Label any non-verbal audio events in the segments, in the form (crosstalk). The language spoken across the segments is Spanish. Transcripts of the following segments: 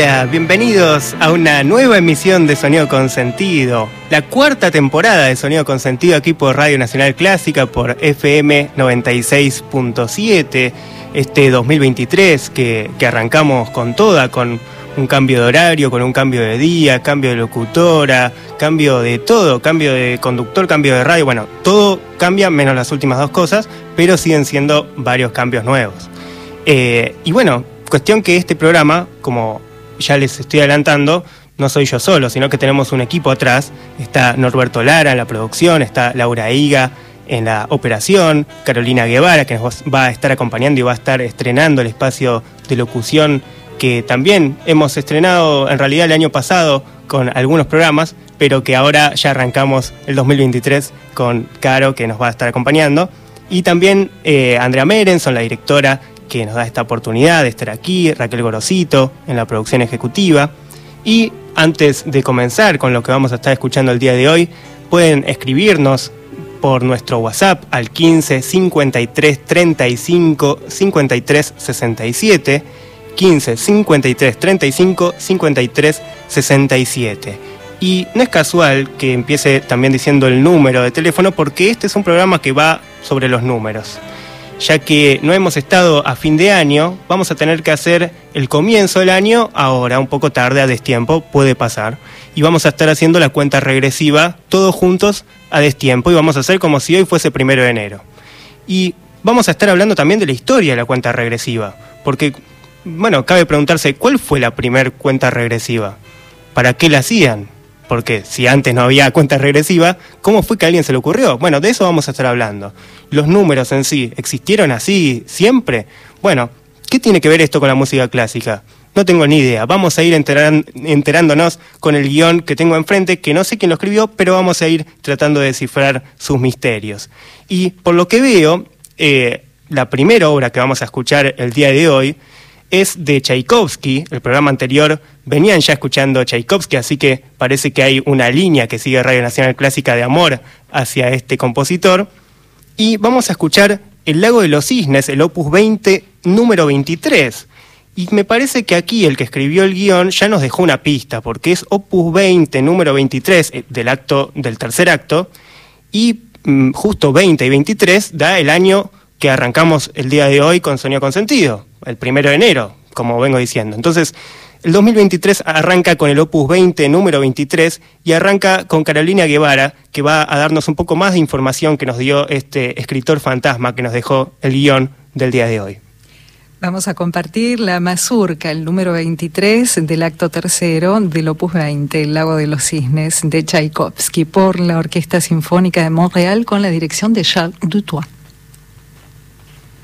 Hola, bienvenidos a una nueva emisión de Sonido Consentido, la cuarta temporada de Sonido Consentido aquí por Radio Nacional Clásica, por FM 96.7, este 2023 que, arrancamos con toda, con un cambio de horario, con un cambio de día, cambio de locutora, cambio de todo, cambio de conductor, cambio de radio, bueno, todo cambia menos las últimas dos cosas, pero siguen siendo varios cambios nuevos. Eh, y bueno, cuestión que este programa, como ya les estoy adelantando, no soy yo solo, sino que tenemos un equipo atrás. Está Norberto Lara en la producción, está Laura Higa en la operación, Carolina Guevara, que nos va a estar acompañando y va a estar estrenando el espacio de locución que también hemos estrenado en realidad el año pasado con algunos programas, pero que ahora ya arrancamos el 2023 con Caro, que nos va a estar acompañando. Y también eh, Andrea Merenson, la directora que nos da esta oportunidad de estar aquí, Raquel Gorosito en la producción ejecutiva. Y antes de comenzar con lo que vamos a estar escuchando el día de hoy, pueden escribirnos por nuestro WhatsApp al 15 53 35 53 67 15 53 35 53 67. Y no es casual que empiece también diciendo el número de teléfono porque este es un programa que va sobre los números ya que no hemos estado a fin de año, vamos a tener que hacer el comienzo del año ahora, un poco tarde, a destiempo, puede pasar. Y vamos a estar haciendo la cuenta regresiva todos juntos a destiempo y vamos a hacer como si hoy fuese primero de enero. Y vamos a estar hablando también de la historia de la cuenta regresiva, porque, bueno, cabe preguntarse, ¿cuál fue la primera cuenta regresiva? ¿Para qué la hacían? Porque si antes no había cuenta regresiva, ¿cómo fue que a alguien se le ocurrió? Bueno, de eso vamos a estar hablando. Los números en sí, ¿existieron así siempre? Bueno, ¿qué tiene que ver esto con la música clásica? No tengo ni idea. Vamos a ir enterándonos con el guion que tengo enfrente, que no sé quién lo escribió, pero vamos a ir tratando de descifrar sus misterios. Y por lo que veo, eh, la primera obra que vamos a escuchar el día de hoy es de Tchaikovsky. El programa anterior venían ya escuchando Tchaikovsky, así que parece que hay una línea que sigue Radio Nacional Clásica de amor hacia este compositor. Y vamos a escuchar El Lago de los Cisnes, el opus 20, número 23. Y me parece que aquí el que escribió el guion ya nos dejó una pista, porque es opus 20, número 23 eh, del acto, del tercer acto, y mm, justo 20 y 23 da el año que arrancamos el día de hoy con Sonido Consentido, el primero de enero, como vengo diciendo. Entonces, el 2023 arranca con el Opus 20, número 23, y arranca con Carolina Guevara, que va a darnos un poco más de información que nos dio este escritor fantasma que nos dejó el guion del día de hoy. Vamos a compartir la mazurca, el número 23 del acto tercero del Opus 20, El Lago de los Cisnes, de Tchaikovsky, por la Orquesta Sinfónica de Montreal con la dirección de Charles Dutoit.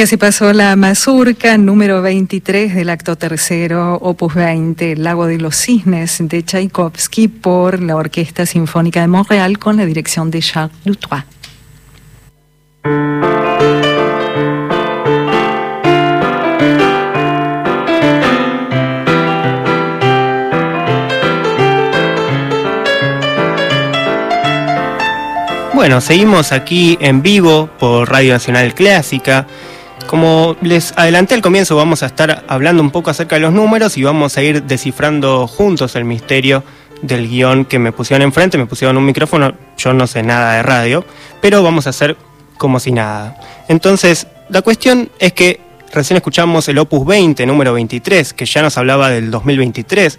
Y así pasó la mazurca número 23 del acto tercero, opus 20, El lago de los cisnes de Tchaikovsky por la Orquesta Sinfónica de Montreal con la dirección de Charles Dutrois. Bueno, seguimos aquí en vivo por Radio Nacional Clásica. Como les adelanté al comienzo, vamos a estar hablando un poco acerca de los números y vamos a ir descifrando juntos el misterio del guion que me pusieron enfrente, me pusieron un micrófono, yo no sé nada de radio, pero vamos a hacer como si nada. Entonces, la cuestión es que recién escuchamos el Opus 20, número 23, que ya nos hablaba del 2023.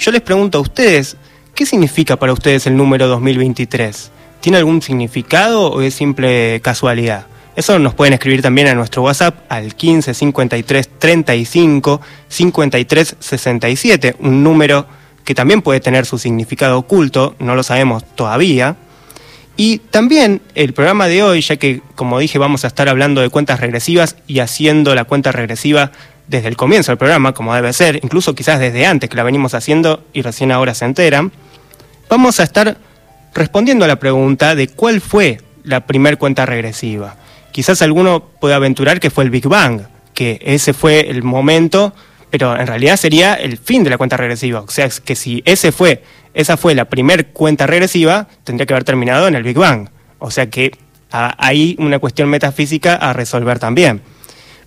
Yo les pregunto a ustedes, ¿qué significa para ustedes el número 2023? ¿Tiene algún significado o es simple casualidad? Eso nos pueden escribir también a nuestro WhatsApp al 15 53 35 53 67, un número que también puede tener su significado oculto, no lo sabemos todavía. Y también el programa de hoy, ya que como dije vamos a estar hablando de cuentas regresivas y haciendo la cuenta regresiva desde el comienzo del programa, como debe ser, incluso quizás desde antes que la venimos haciendo y recién ahora se enteran, vamos a estar respondiendo a la pregunta de cuál fue la primer cuenta regresiva quizás alguno puede aventurar que fue el Big Bang, que ese fue el momento, pero en realidad sería el fin de la cuenta regresiva. O sea, que si ese fue, esa fue la primer cuenta regresiva, tendría que haber terminado en el Big Bang. O sea que hay una cuestión metafísica a resolver también.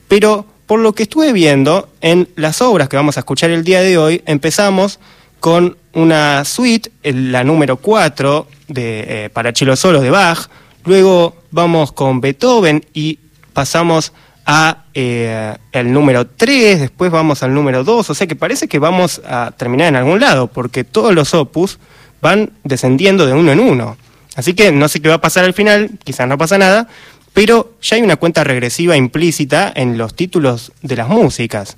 Pero por lo que estuve viendo, en las obras que vamos a escuchar el día de hoy, empezamos con una suite, la número 4 de, eh, para Chilo de Bach, Luego vamos con Beethoven y pasamos a eh, el número 3, después vamos al número 2, o sea que parece que vamos a terminar en algún lado, porque todos los opus van descendiendo de uno en uno. Así que no sé qué va a pasar al final, quizás no pasa nada, pero ya hay una cuenta regresiva implícita en los títulos de las músicas.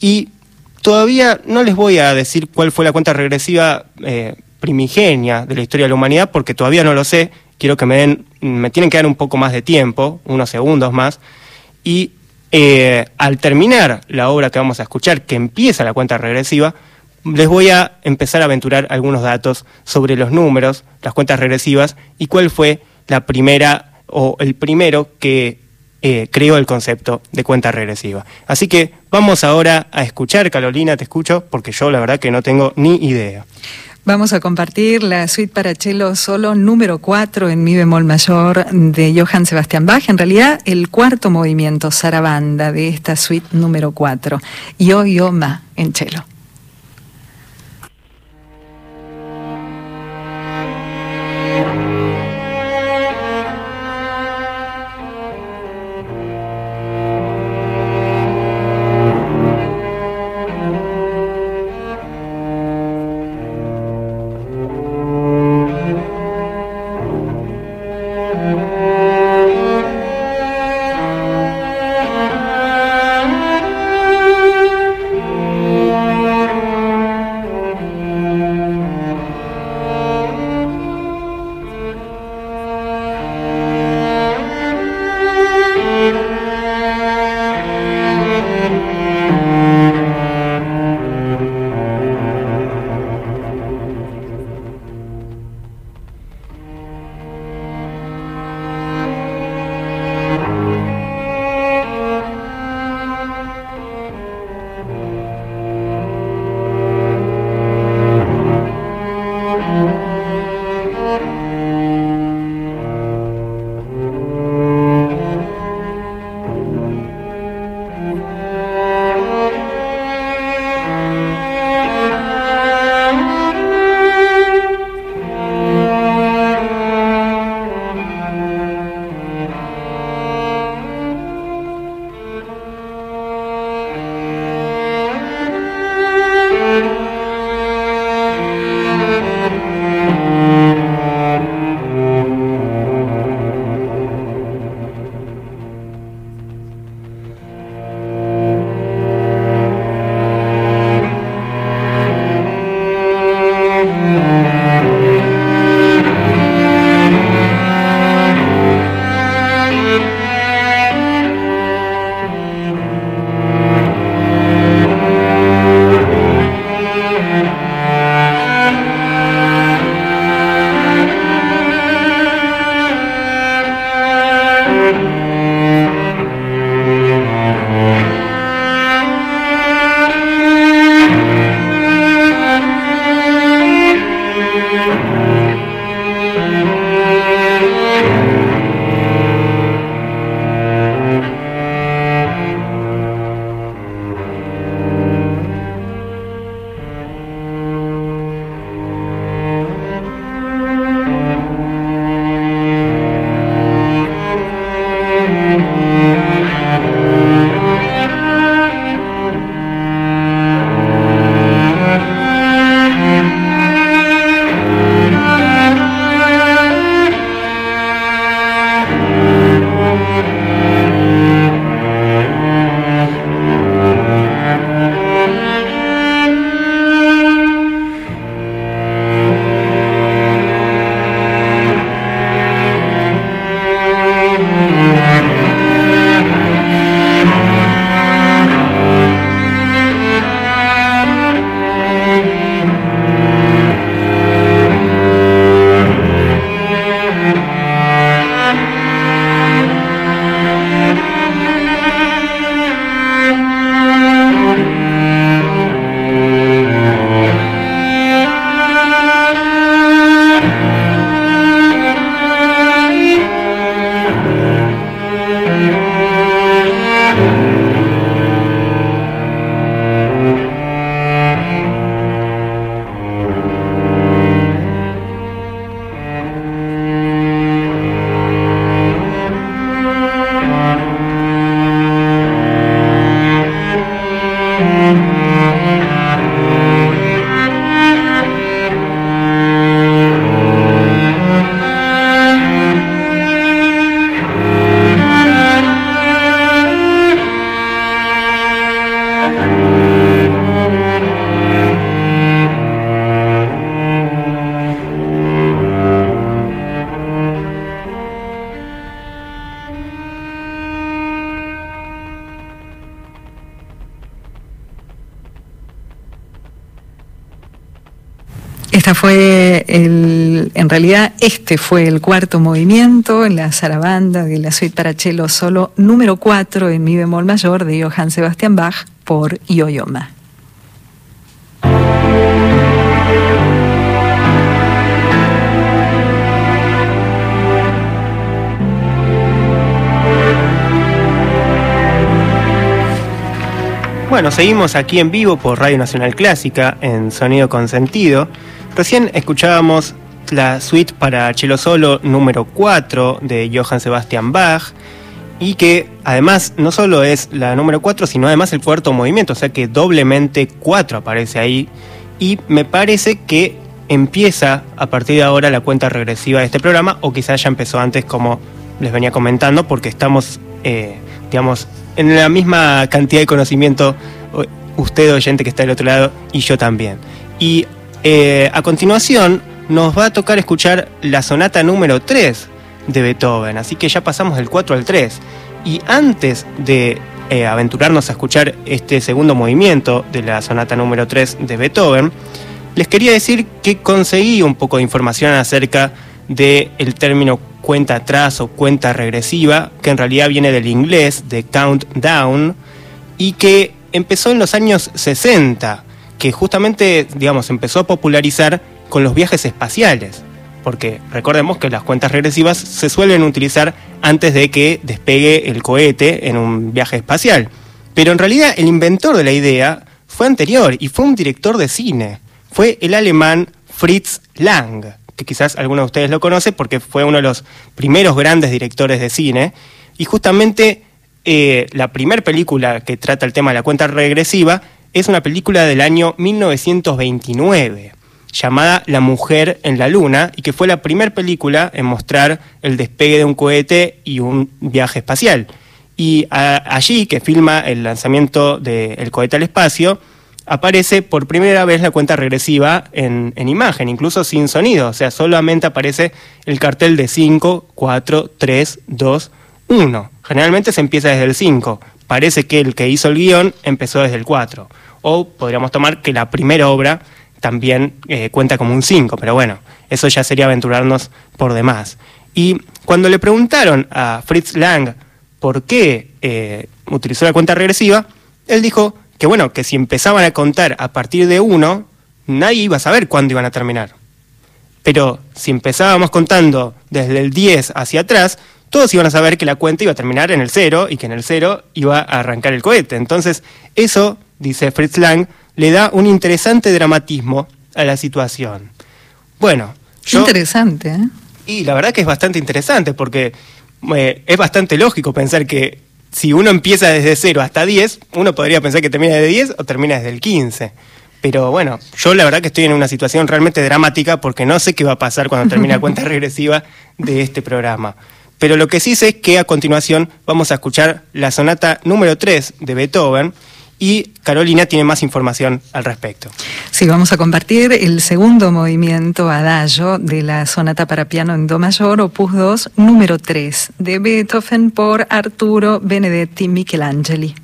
Y todavía no les voy a decir cuál fue la cuenta regresiva eh, primigenia de la historia de la humanidad, porque todavía no lo sé, quiero que me den, me tienen que dar un poco más de tiempo, unos segundos más, y eh, al terminar la obra que vamos a escuchar, que empieza la cuenta regresiva, les voy a empezar a aventurar algunos datos sobre los números, las cuentas regresivas y cuál fue la primera o el primero que eh, creó el concepto de cuenta regresiva. Así que vamos ahora a escuchar, Carolina, te escucho, porque yo la verdad que no tengo ni idea. Vamos a compartir la suite para cello solo número 4 en mi bemol mayor de Johann Sebastian Bach. En realidad, el cuarto movimiento, Sarabanda, de esta suite número 4. Yo, yo, ma, en cello. En realidad este fue el cuarto movimiento en la zarabanda de la suite para cello solo número 4 en mi bemol mayor de Johann Sebastian Bach por Yoyoma. Bueno, seguimos aquí en vivo por Radio Nacional Clásica en Sonido con Sentido. Recién escuchábamos la suite para cello solo número 4 de Johann Sebastian Bach y que además no solo es la número 4, sino además el cuarto movimiento, o sea que doblemente 4 aparece ahí y me parece que empieza a partir de ahora la cuenta regresiva de este programa o quizás ya empezó antes como les venía comentando porque estamos, eh, digamos, en la misma cantidad de conocimiento, usted oyente que está del otro lado y yo también. Y eh, a continuación nos va a tocar escuchar la sonata número 3 de Beethoven, así que ya pasamos del 4 al 3. Y antes de eh, aventurarnos a escuchar este segundo movimiento de la sonata número 3 de Beethoven, les quería decir que conseguí un poco de información acerca del el término cuenta atrás o cuenta regresiva, que en realidad viene del inglés, de countdown, y que empezó en los años 60, que justamente, digamos, empezó a popularizar con los viajes espaciales, porque recordemos que las cuentas regresivas se suelen utilizar antes de que despegue el cohete en un viaje espacial. Pero en realidad el inventor de la idea fue anterior y fue un director de cine. Fue el alemán Fritz Lang que quizás alguno de ustedes lo conoce porque fue uno de los primeros grandes directores de cine. Y justamente eh, la primera película que trata el tema de la cuenta regresiva es una película del año 1929 llamada La mujer en la luna y que fue la primera película en mostrar el despegue de un cohete y un viaje espacial. Y allí, que filma el lanzamiento del cohete al espacio, aparece por primera vez la cuenta regresiva en, imagen, incluso sin sonido, o sea, solamente aparece el cartel de 5, 4, 3, 2, 1. Generalmente se empieza desde el 5, parece que el que hizo el guion empezó desde el 4, o podríamos tomar que la primera obra también eh, cuenta como un 5, pero bueno, eso ya sería aventurarnos por demás. Y cuando le preguntaron a Fritz Lang por qué eh, utilizó la cuenta regresiva, él dijo que bueno, que si empezaban a contar a partir de uno, nadie iba a saber cuándo iban a terminar. Pero si empezábamos contando desde el 10 hacia atrás, todos iban a saber que la cuenta iba a terminar en el 0 y que en el 0 iba a arrancar el cohete. Entonces, eso, dice Fritz Lang, le da un interesante dramatismo a la situación. Bueno, yo, interesante, ¿eh? Y la verdad que es bastante interesante porque eh, es bastante lógico pensar que si uno empieza desde 0 hasta 10, uno podría pensar que termina desde 10 o termina desde el 15. Pero bueno, yo la verdad que estoy en una situación realmente dramática porque no sé qué va a pasar cuando termine la cuenta (laughs) regresiva de este programa. Pero lo que sí sé es que a continuación vamos a escuchar la sonata número 3 de Beethoven, y Carolina tiene más información al respecto. Sí, vamos a compartir el segundo movimiento adagio de la sonata para piano en Do mayor, opus 2, número 3, de Beethoven por Arturo Benedetti Michelangeli.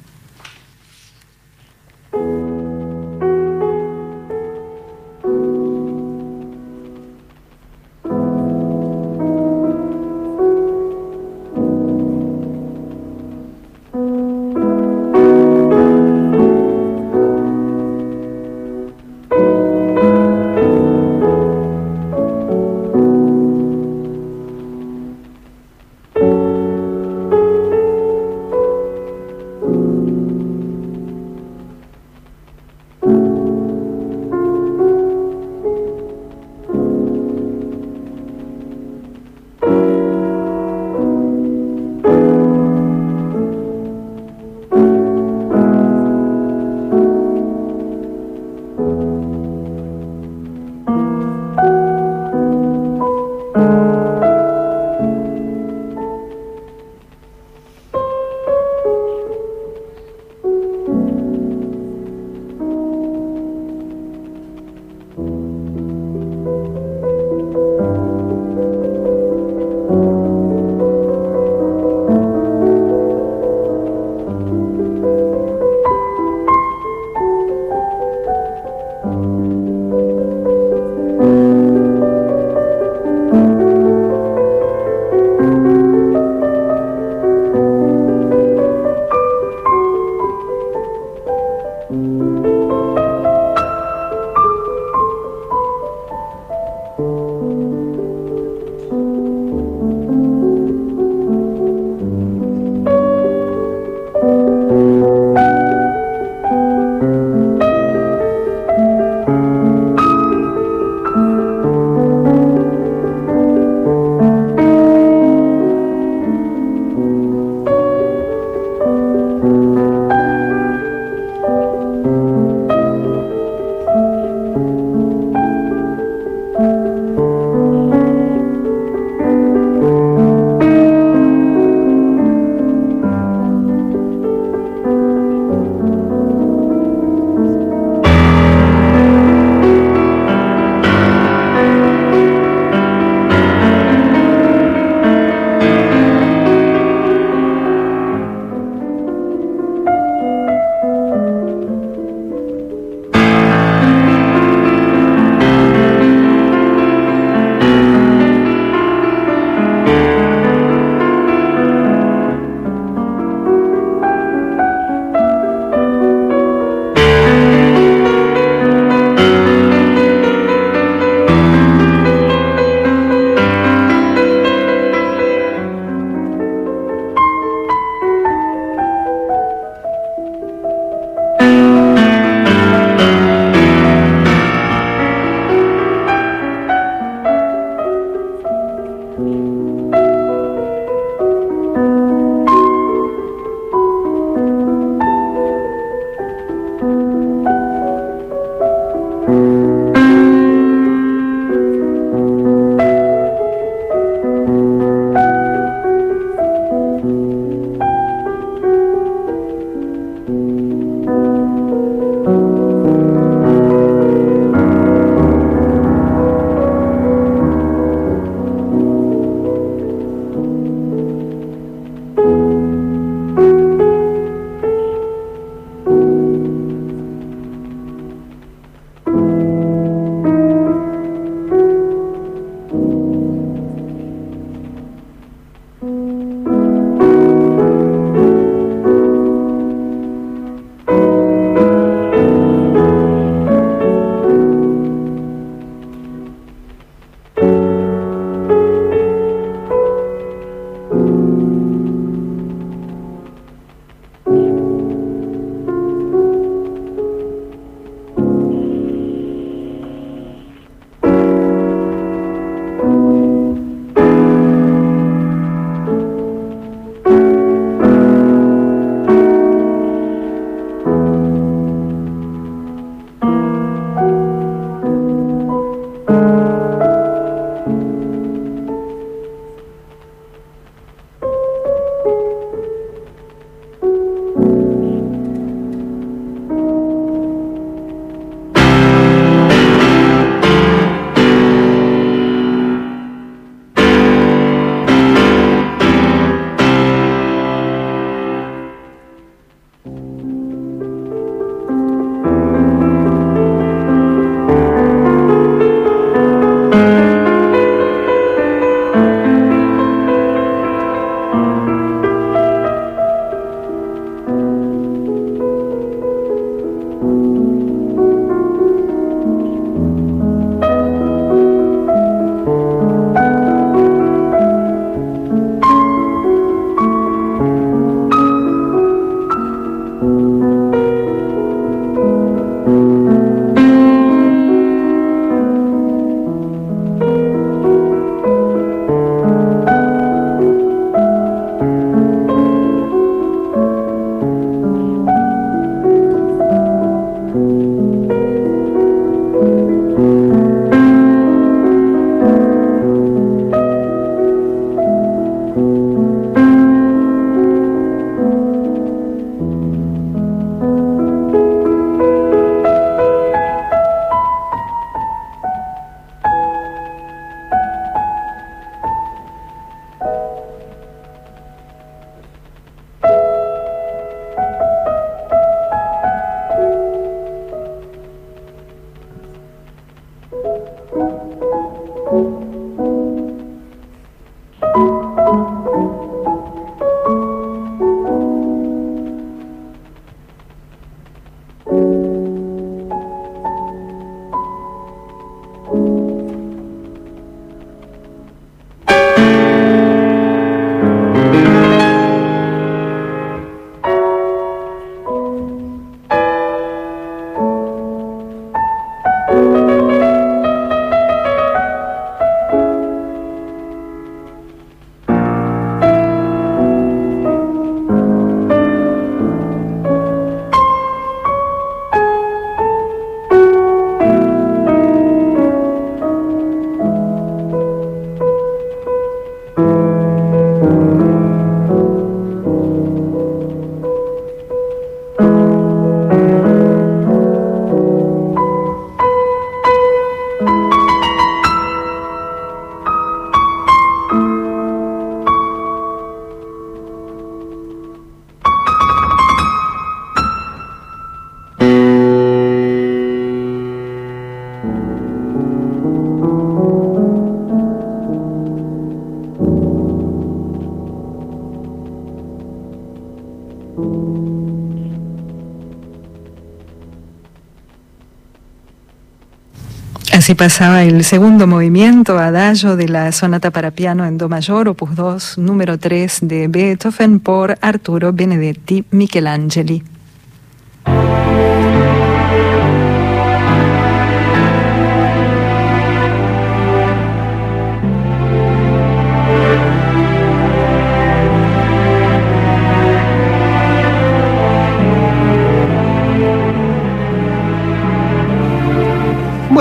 Así pasaba el segundo movimiento, adagio de la sonata para piano en Do mayor, opus 2, número 3 de Beethoven por Arturo Benedetti Michelangeli.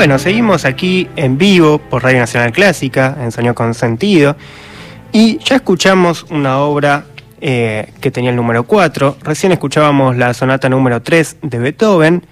Bueno, seguimos aquí en vivo por Radio Nacional Clásica, en Sonido con Sentido, y ya escuchamos una obra eh, que tenía el número 4, recién escuchábamos la sonata número 3 de Beethoven,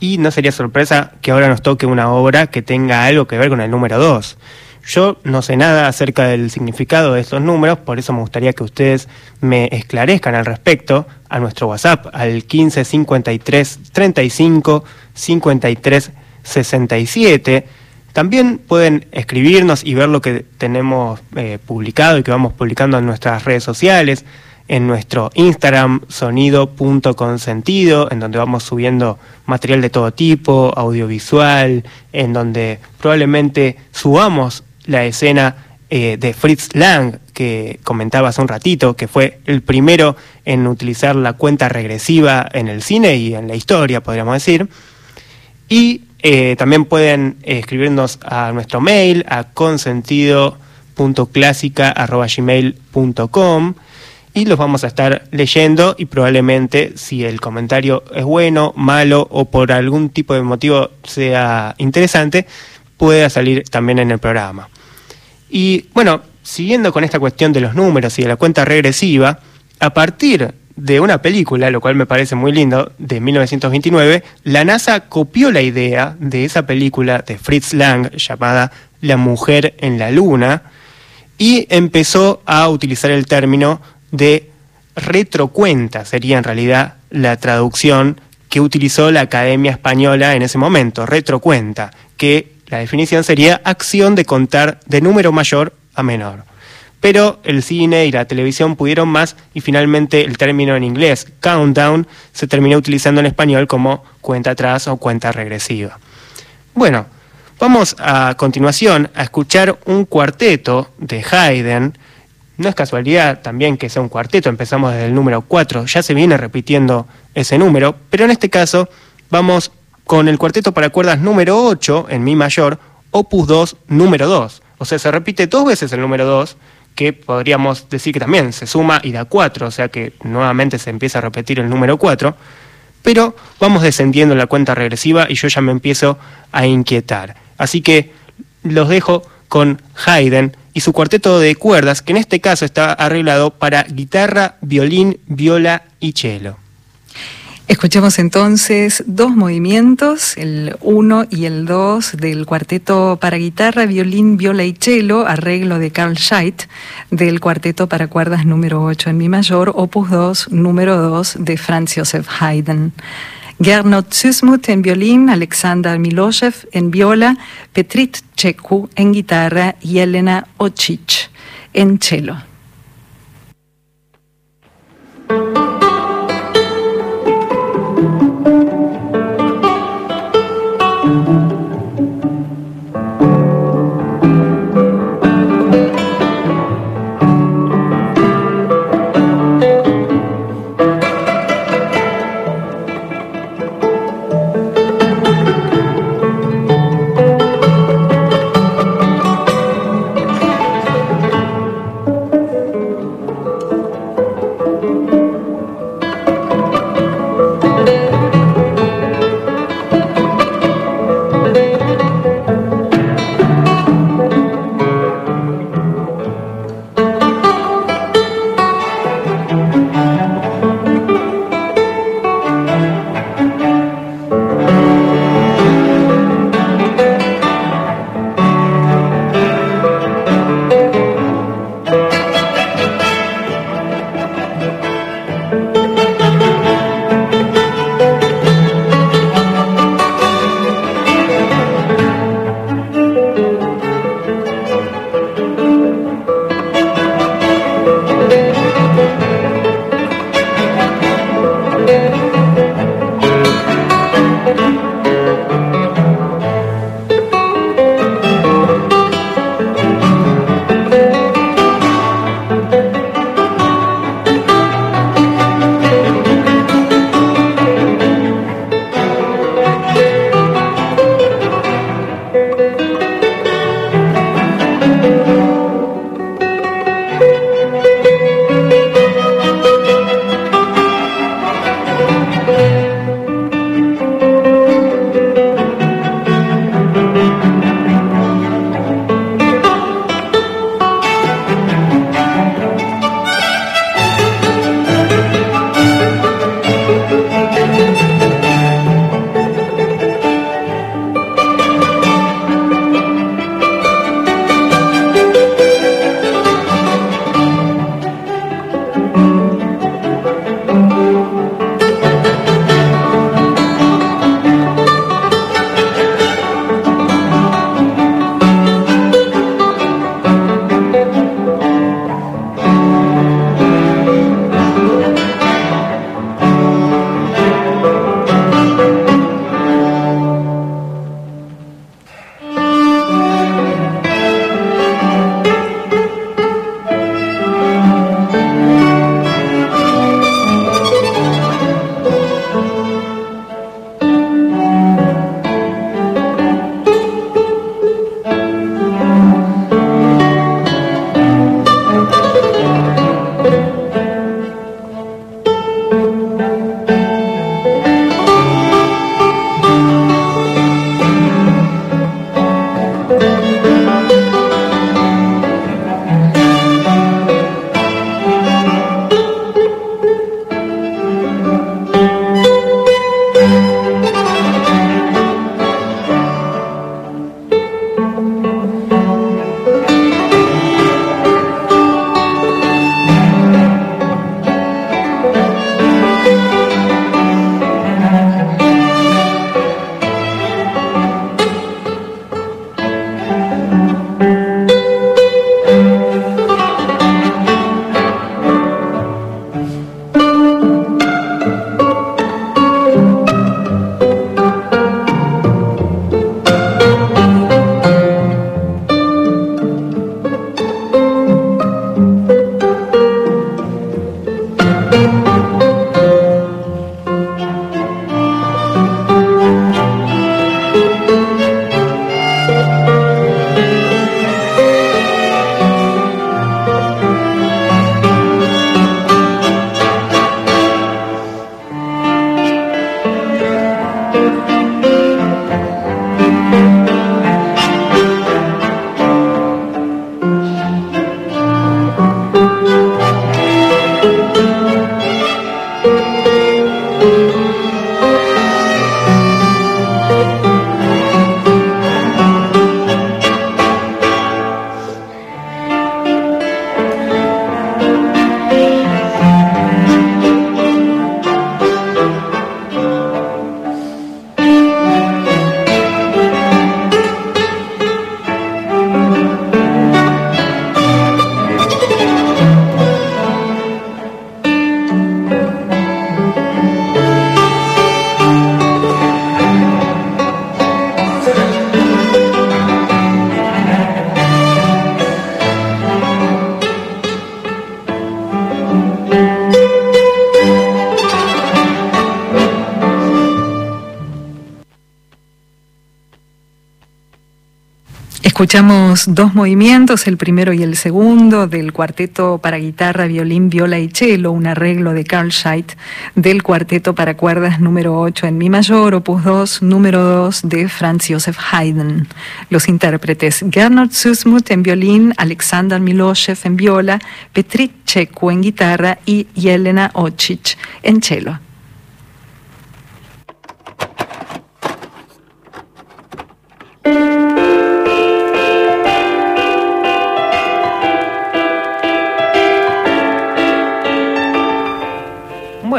y no sería sorpresa que ahora nos toque una obra que tenga algo que ver con el número 2. Yo no sé nada acerca del significado de estos números, por eso me gustaría que ustedes me esclarezcan al respecto a nuestro WhatsApp, al 15 53 35 53 67. También pueden escribirnos y ver lo que tenemos eh, publicado y que vamos publicando en nuestras redes sociales, en nuestro Instagram sonido.consentido, en donde vamos subiendo material de todo tipo, audiovisual, en donde probablemente subamos la escena eh, de Fritz Lang, que comentaba hace un ratito, que fue el primero en utilizar la cuenta regresiva en el cine y en la historia, podríamos decir. Y eh, también pueden escribirnos a nuestro mail, a consentido.clásica.gmail.com y los vamos a estar leyendo y probablemente si el comentario es bueno, malo o por algún tipo de motivo sea interesante, pueda salir también en el programa. Y bueno, siguiendo con esta cuestión de los números y de la cuenta regresiva, a partir de una película, lo cual me parece muy lindo, de 1929, la NASA copió la idea de esa película de Fritz Lang llamada La mujer en la luna y empezó a utilizar el término de retrocuenta, sería en realidad la traducción que utilizó la Academia Española en ese momento, retrocuenta, que la definición sería acción de contar de número mayor a menor pero el cine y la televisión pudieron más y finalmente el término en inglés, countdown, se terminó utilizando en español como cuenta atrás o cuenta regresiva. Bueno, vamos a continuación a escuchar un cuarteto de Haydn. No es casualidad también que sea un cuarteto, empezamos desde el número 4, ya se viene repitiendo ese número, pero en este caso vamos con el cuarteto para cuerdas número 8 en Mi mayor, opus 2, número 2. O sea, se repite dos veces el número 2 que podríamos decir que también se suma y da 4, o sea que nuevamente se empieza a repetir el número 4, pero vamos descendiendo en la cuenta regresiva y yo ya me empiezo a inquietar. Así que los dejo con Haydn y su cuarteto de cuerdas, que en este caso está arreglado para guitarra, violín, viola y cello. Escuchemos entonces dos movimientos, el 1 y el 2 del cuarteto para guitarra, violín, viola y cello, arreglo de Carl Scheidt, del cuarteto para cuerdas número 8 en mi mayor, opus 2, número 2 de Franz Josef Haydn. Gernot Zysmuth en violín, Alexander Miloshev en viola, Petrit Cheku en guitarra y Elena Ochich en cello. Escuchamos dos movimientos, el primero y el segundo, del cuarteto para guitarra, violín, viola y cello, un arreglo de Carl Scheidt, del cuarteto para cuerdas número 8 en mi mayor, opus 2, número 2 de Franz Josef Haydn. Los intérpretes Gernot Susmuth en violín, Alexander Miloshev en viola, Petrit Cheku en guitarra y Yelena Ochich en cello. (laughs)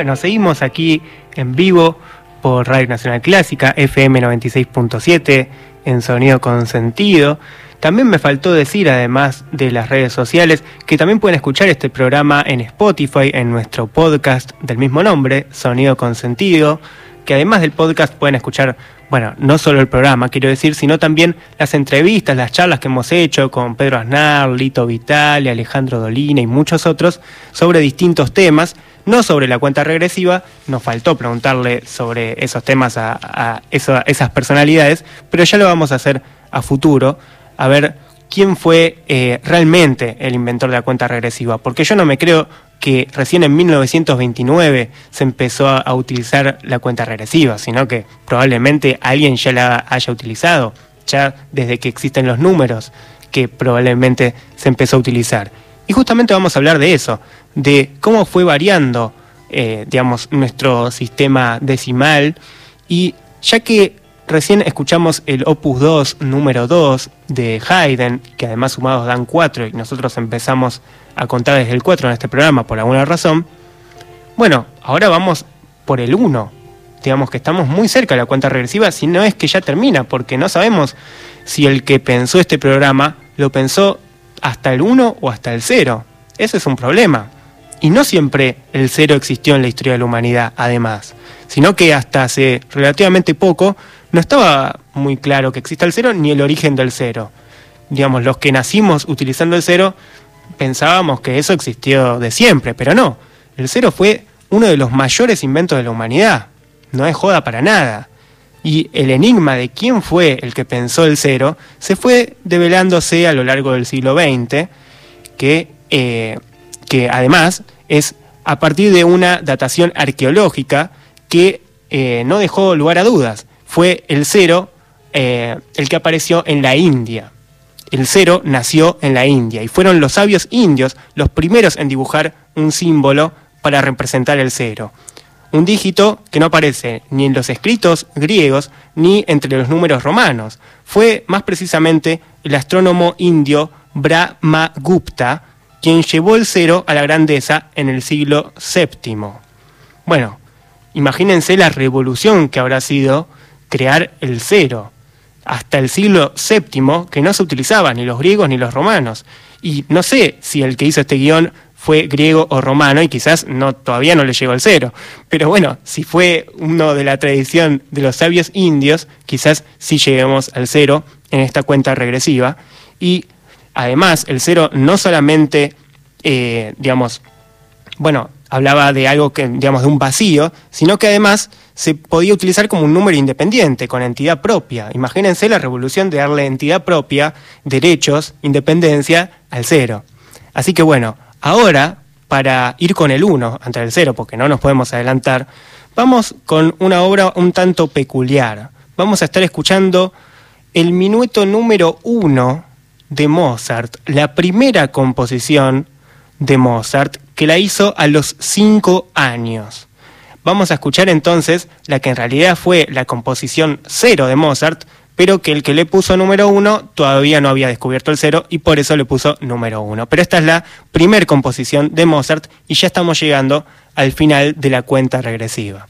Bueno, seguimos aquí en vivo por Radio Nacional Clásica, FM 96.7, en sonido con sentido. También me faltó decir, además de las redes sociales, que también pueden escuchar este programa en Spotify, en nuestro podcast del mismo nombre, Sonido con Sentido, que además del podcast pueden escuchar, bueno, no solo el programa, quiero decir, sino también las entrevistas, las charlas que hemos hecho con Pedro Aznar, Lito Vitale, Alejandro Dolina y muchos otros sobre distintos temas no sobre la cuenta regresiva, nos faltó preguntarle sobre esos temas a, esas personalidades, pero ya lo vamos a hacer a futuro, a ver quién fue eh, realmente el inventor de la cuenta regresiva, porque yo no me creo que recién en 1929 se empezó a, utilizar la cuenta regresiva, sino que probablemente alguien ya la haya utilizado, ya desde que existen los números, que probablemente se empezó a utilizar. Y justamente vamos a hablar de eso, de cómo fue variando, eh, digamos, nuestro sistema decimal. Y ya que recién escuchamos el Opus 2, número 2 de Haydn, que además sumados dan 4 y nosotros empezamos a contar desde el 4 en este programa por alguna razón, bueno, ahora vamos por el 1. Digamos que estamos muy cerca de la cuenta regresiva, si no es que ya termina, porque no sabemos si el que pensó este programa lo pensó hasta el 1 o hasta el 0. Ese es un problema. Y no siempre el cero existió en la historia de la humanidad, además, sino que hasta hace relativamente poco no estaba muy claro que exista el cero ni el origen del cero. Digamos, los que nacimos utilizando el cero pensábamos que eso existió de siempre, pero no. El cero fue uno de los mayores inventos de la humanidad. No es joda para nada. Y el enigma de quién fue el que pensó el cero se fue develándose a lo largo del siglo XX, que eh, que además es a partir de una datación arqueológica que eh, no dejó lugar a dudas. Fue el cero eh, el que apareció en la India. El cero nació en la India y fueron los sabios indios los primeros en dibujar un símbolo para representar el cero. Un dígito que no aparece ni en los escritos griegos ni entre los números romanos. Fue más precisamente el astrónomo indio Brahmagupta quien llevó el cero a la grandeza en el siglo VII. Bueno, imagínense la revolución que habrá sido crear el cero. Hasta el siglo VII que no se utilizaba ni los griegos ni los romanos. Y no sé si el que hizo este guion fue griego o romano y quizás no, todavía no le llegó el cero. Pero bueno, si fue uno de la tradición de los sabios indios, quizás sí lleguemos al cero en esta cuenta regresiva. Y además el cero no solamente, eh, digamos, bueno, hablaba de algo que, digamos, de un vacío, sino que además se podía utilizar como un número independiente, con entidad propia. Imagínense la revolución de darle entidad propia, derechos, independencia al cero. Así que bueno, ahora, para ir con el 1 ante el cero, porque no nos podemos adelantar, vamos con una obra un tanto peculiar. Vamos a estar escuchando el minueto número 1 de Mozart, la primera composición de Mozart, que la hizo a los cinco años. Vamos a escuchar entonces la que en realidad fue la composición cero de Mozart, pero que el que le puso número uno todavía no había descubierto el cero y por eso le puso número uno. Pero esta es la primera composición de Mozart y ya estamos llegando al final de la cuenta regresiva.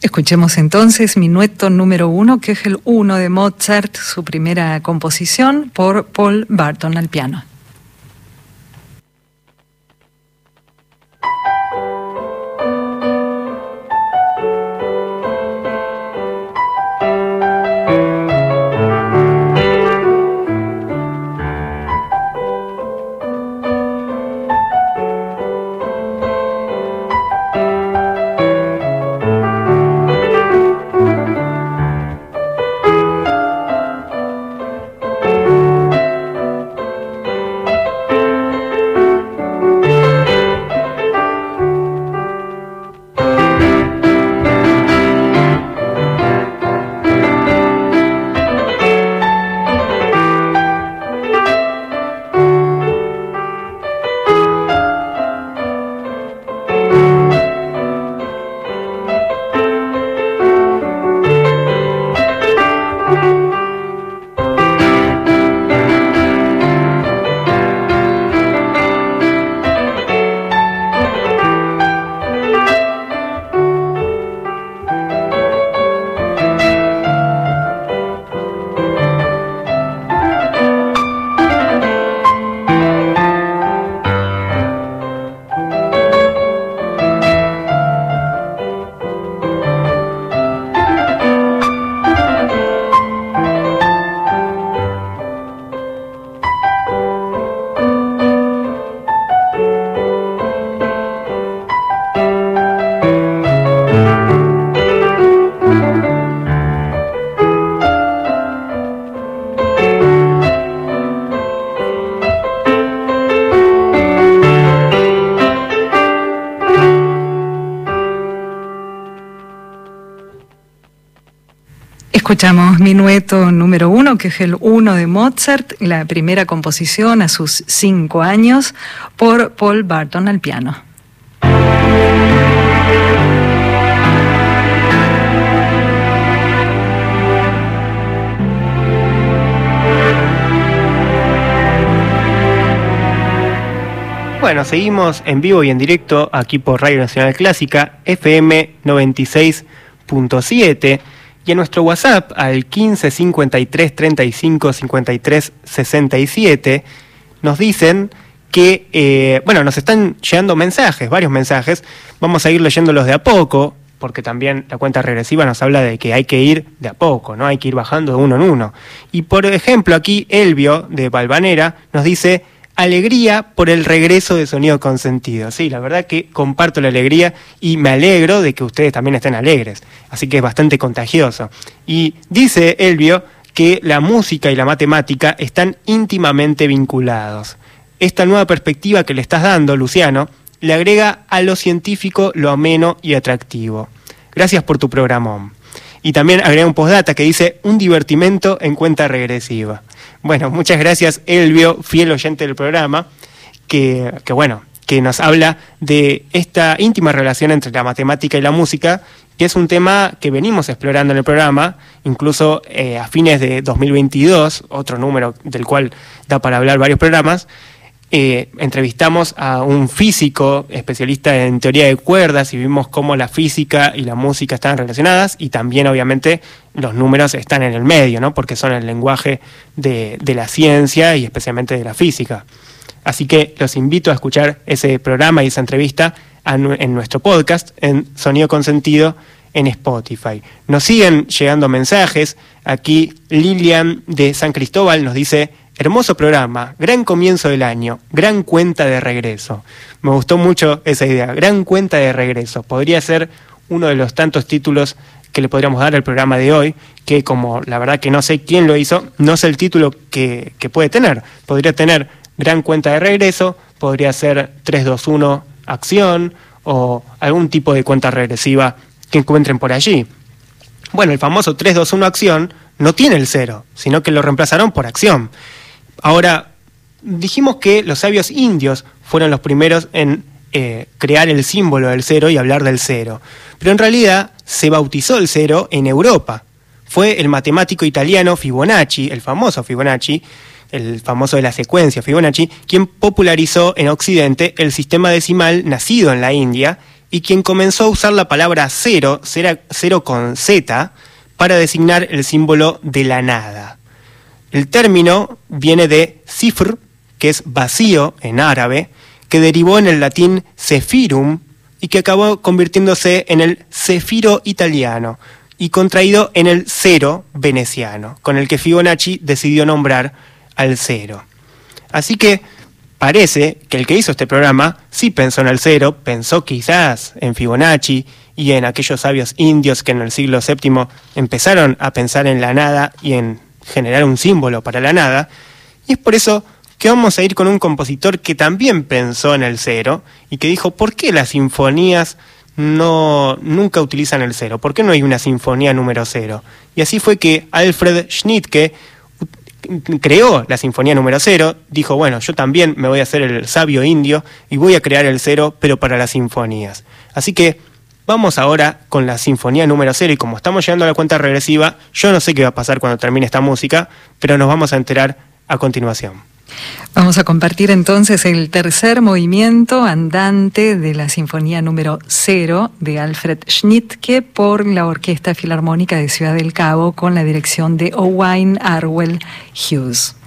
Escuchemos entonces Minueto número uno, que es el uno de Mozart, su primera composición, por Paul Barton al piano. Escuchamos Minueto número uno, que es el uno de Mozart, la primera composición a sus cinco años, por Paul Barton al piano. Bueno, seguimos en vivo y en directo aquí por Radio Nacional Clásica, FM 96.7 y en nuestro WhatsApp al 15 53 35 53 67 nos dicen que, eh, bueno, nos están llegando mensajes, varios mensajes, vamos a ir leyéndolos de a poco, porque también la cuenta regresiva nos habla de que hay que ir de a poco, ¿no? Hay que ir bajando de uno en uno. Y por ejemplo, aquí Elvio de Valvanera nos dice alegría por el regreso de Sonido Consentido. Sí, la verdad que comparto la alegría y me alegro de que ustedes también estén alegres. Así que es bastante contagioso. Y dice Elvio que la música y la matemática están íntimamente vinculados. Esta nueva perspectiva que le estás dando, Luciano, le agrega a lo científico lo ameno y atractivo. Gracias por tu programón. Y también agrega un postdata que dice un divertimento en cuenta regresiva. Bueno, muchas gracias, Elvio, fiel oyente del programa, que, bueno, que nos habla de esta íntima relación entre la matemática y la música, que es un tema que venimos explorando en el programa, incluso eh, a fines de 2022, otro número del cual da para hablar varios programas, eh, entrevistamos a un físico especialista en teoría de cuerdas y vimos cómo la física y la música están relacionadas y también obviamente los números están en el medio, ¿no? porque son el lenguaje de, la ciencia y especialmente de la física. Así que los invito a escuchar ese programa y esa entrevista en nuestro podcast en Sonido Consentido en Spotify. Nos siguen llegando mensajes. Aquí Lilian de San Cristóbal nos dice, Hermoso programa, gran comienzo del año, gran cuenta de regreso. Me gustó mucho esa idea, gran cuenta de regreso. Podría ser uno de los tantos títulos que le podríamos dar al programa de hoy, que como la verdad que no sé quién lo hizo, no sé el título que, puede tener. Podría tener gran cuenta de regreso, podría ser 321 acción o algún tipo de cuenta regresiva que encuentren por allí. Bueno, el famoso 321 acción no tiene el cero, sino que lo reemplazaron por acción. Ahora, dijimos que los sabios indios fueron los primeros en eh, crear el símbolo del cero y hablar del cero. Pero en realidad se bautizó el cero en Europa. Fue el matemático italiano Fibonacci, el famoso Fibonacci, el famoso de la secuencia Fibonacci, quien popularizó en Occidente el sistema decimal nacido en la India y quien comenzó a usar la palabra cero, cero con Z, para designar el símbolo de la nada. El término viene de cifr, que es vacío en árabe, que derivó en el latín sephirum y que acabó convirtiéndose en el cefiro italiano y contraído en el cero veneciano, con el que Fibonacci decidió nombrar al cero. Así que parece que el que hizo este programa sí pensó en el cero, pensó quizás en Fibonacci y en aquellos sabios indios que en el siglo VII empezaron a pensar en la nada y en generar un símbolo para la nada, y es por eso que vamos a ir con un compositor que también pensó en el cero y que dijo, ¿por qué las sinfonías no, nunca utilizan el cero? ¿Por qué no hay una sinfonía número cero? Y así fue que Alfred Schnittke creó la sinfonía número cero, dijo, bueno, yo también me voy a hacer el sabio indio y voy a crear el cero, pero para las sinfonías. Así que Vamos ahora con la sinfonía número 0 y como estamos llegando a la cuenta regresiva, yo no sé qué va a pasar cuando termine esta música, pero nos vamos a enterar a continuación. Vamos a compartir entonces el tercer movimiento andante de la Sinfonía número 0 de Alfred Schnittke por la Orquesta Filarmónica de Ciudad del Cabo con la dirección de Owain Arwell Hughes.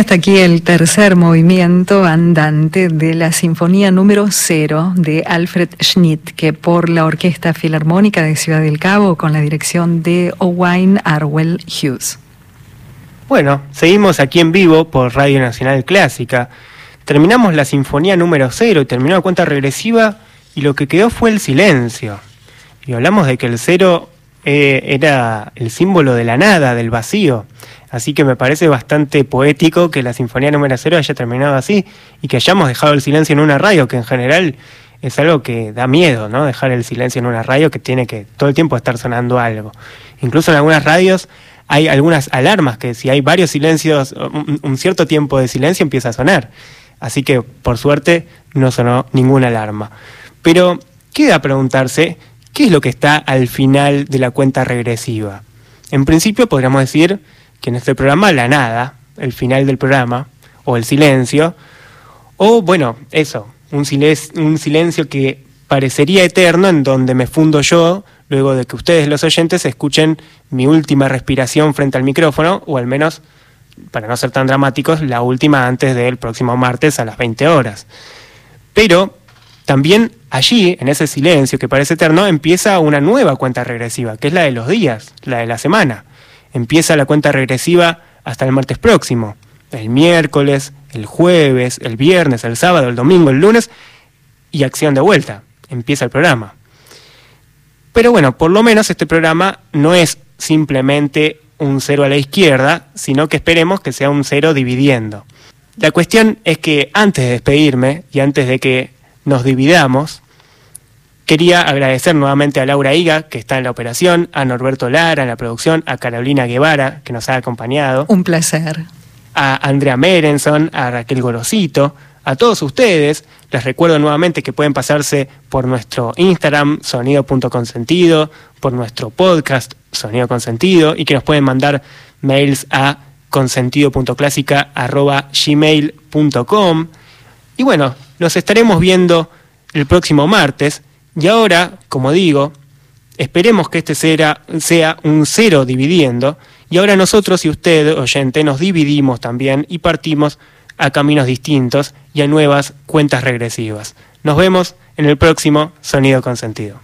Hasta aquí el tercer movimiento andante de la Sinfonía número 0 de Alfred Schnitt, que por la Orquesta Filarmónica de Ciudad del Cabo con la dirección de Owain Arwell Hughes. Bueno, seguimos aquí en vivo por Radio Nacional Clásica. Terminamos la Sinfonía número 0 y terminó la cuenta regresiva y lo que quedó fue el silencio. Y hablamos de que el cero eh, era el símbolo de la nada, del vacío. Así que me parece bastante poético que la Sinfonía número 0 haya terminado así y que hayamos dejado el silencio en una radio, que en general es algo que da miedo, ¿no? Dejar el silencio en una radio que tiene que todo el tiempo estar sonando algo. Incluso en algunas radios hay algunas alarmas que si hay varios silencios, un, cierto tiempo de silencio empieza a sonar. Así que por suerte no sonó ninguna alarma. Pero queda preguntarse qué es lo que está al final de la cuenta regresiva. En principio podríamos decir que en este programa la nada, el final del programa, o el silencio, o bueno, eso, un, un silencio que parecería eterno en donde me fundo yo luego de que ustedes los oyentes escuchen mi última respiración frente al micrófono, o al menos, para no ser tan dramáticos, la última antes del próximo martes a las 20 horas. Pero también allí, en ese silencio que parece eterno, empieza una nueva cuenta regresiva, que es la de los días, la de la semana empieza la cuenta regresiva hasta el martes próximo. El miércoles, el jueves, el viernes, el sábado, el domingo, el lunes y acción de vuelta. Empieza el programa. Pero bueno, por lo menos este programa no es simplemente un cero a la izquierda, sino que esperemos que sea un cero dividiendo. La cuestión es que antes de despedirme y antes de que nos dividamos, Quería agradecer nuevamente a Laura Higa, que está en la operación, a Norberto Lara en la producción, a Carolina Guevara, que nos ha acompañado. Un placer. A Andrea Merenson, a Raquel Gorosito, a todos ustedes. Les recuerdo nuevamente que pueden pasarse por nuestro Instagram, sonido.consentido, por nuestro podcast, Sonido Consentido, y que nos pueden mandar mails a consentido.clásica.gmail.com. Y bueno, nos estaremos viendo el próximo martes y ahora, como digo, esperemos que este sea, sea un cero dividiendo. Y ahora nosotros y usted, oyente, nos dividimos también y partimos a caminos distintos y a nuevas cuentas regresivas. Nos vemos en el próximo Sonido con Sentido.